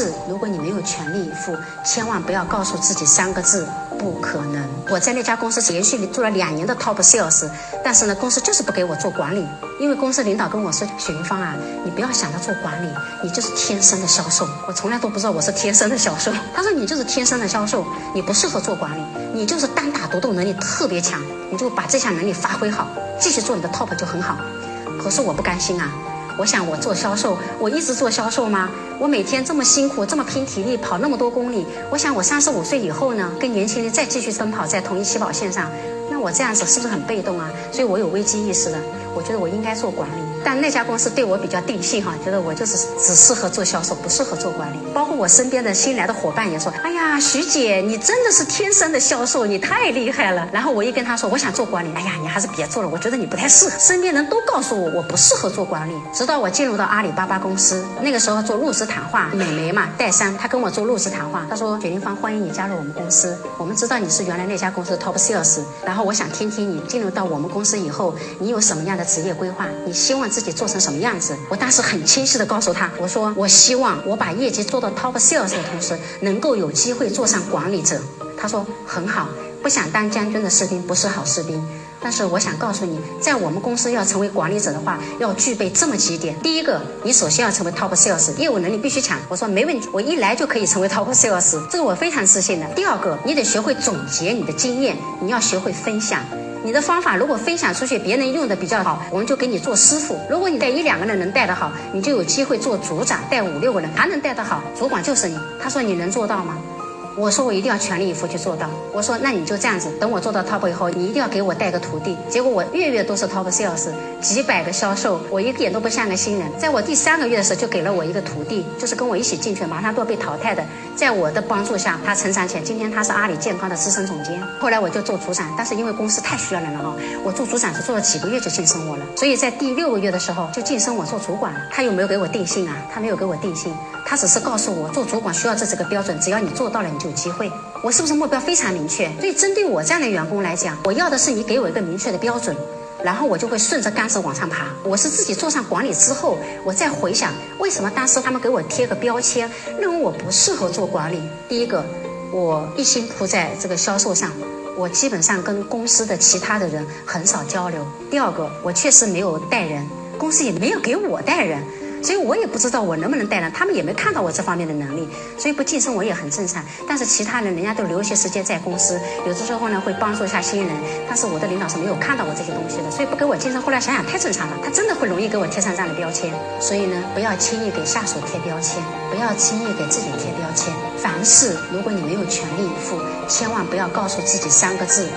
是，如果你没有全力以赴，千万不要告诉自己三个字：不可能。我在那家公司连续做了两年的 top sales，但是呢，公司就是不给我做管理，因为公司领导跟我说：“许云芳啊，你不要想着做管理，你就是天生的销售。”我从来都不知道我是天生的销售。他说：“你就是天生的销售，你不适合做管理，你就是单打独斗能力特别强，你就把这项能力发挥好，继续做你的 top 就很好。”可是我不甘心啊。我想我做销售，我一直做销售吗？我每天这么辛苦，这么拼体力，跑那么多公里。我想我三十五岁以后呢，跟年轻人再继续奔跑在同一起跑线上，那我这样子是不是很被动啊？所以我有危机意识的，我觉得我应该做管理。但那家公司对我比较定性哈，觉得我就是只适合做销售，不适合做管理。包括我身边的新来的伙伴也说：“哎呀，徐姐，你真的是天生的销售，你太厉害了。”然后我一跟他说我想做管理，哎呀，你还是别做了，我觉得你不太适合。身边人都告诉我我不适合做管理。直到我进入到阿里巴巴公司，那个时候做入职谈话，美眉嘛，戴珊，她跟我做入职谈话，她说：“雪玲芳，欢迎你加入我们公司。我们知道你是原来那家公司 top sales，然后我想听听你进入到我们公司以后，你有什么样的职业规划？你希望自己做成什么样？”子，我当时很清晰的告诉他，我说我希望我把业绩做到 top sales 的同时，能够有机会做上管理者。他说很好，不想当将军的士兵不是好士兵。但是我想告诉你，在我们公司要成为管理者的话，要具备这么几点。第一个，你首先要成为 top sales，业务能力必须强。我说没问题，我一来就可以成为 top sales，这是我非常自信的。第二个，你得学会总结你的经验，你要学会分享。你的方法如果分享出去，别人用的比较好，我们就给你做师傅。如果你带一两个人能带得好，你就有机会做组长，带五六个人还能带得好，主管就是你。他说你能做到吗？我说我一定要全力以赴去做到。我说那你就这样子，等我做到 top 以后，你一定要给我带个徒弟。结果我月月都是 top sales，几百个销售，我一点都不像个新人。在我第三个月的时候，就给了我一个徒弟，就是跟我一起进去，马上都要被淘汰的。在我的帮助下，他成长起来。今天他是阿里健康的资深总监。后来我就做组长，但是因为公司太需要人了哈，我做组长是做了几个月就晋升我了。所以在第六个月的时候就晋升我做主管了。他有没有给我定性啊？他没有给我定性。他只是告诉我，做主管需要这几个标准，只要你做到了，你就有机会。我是不是目标非常明确？所以针对我这样的员工来讲，我要的是你给我一个明确的标准，然后我就会顺着杆子往上爬。我是自己做上管理之后，我再回想为什么当时他们给我贴个标签，认为我不适合做管理。第一个，我一心扑在这个销售上，我基本上跟公司的其他的人很少交流。第二个，我确实没有带人，公司也没有给我带人。所以我也不知道我能不能带人，他们也没看到我这方面的能力，所以不晋升我也很正常。但是其他人人家都留一些时间在公司，有的时候呢会帮助一下新人，但是我的领导是没有看到我这些东西的，所以不给我晋升。后来想想太正常了，他真的会容易给我贴上这样的标签。所以呢，不要轻易给下属贴标签，不要轻易给自己贴标签。凡事如果你没有全力以赴，千万不要告诉自己三个字。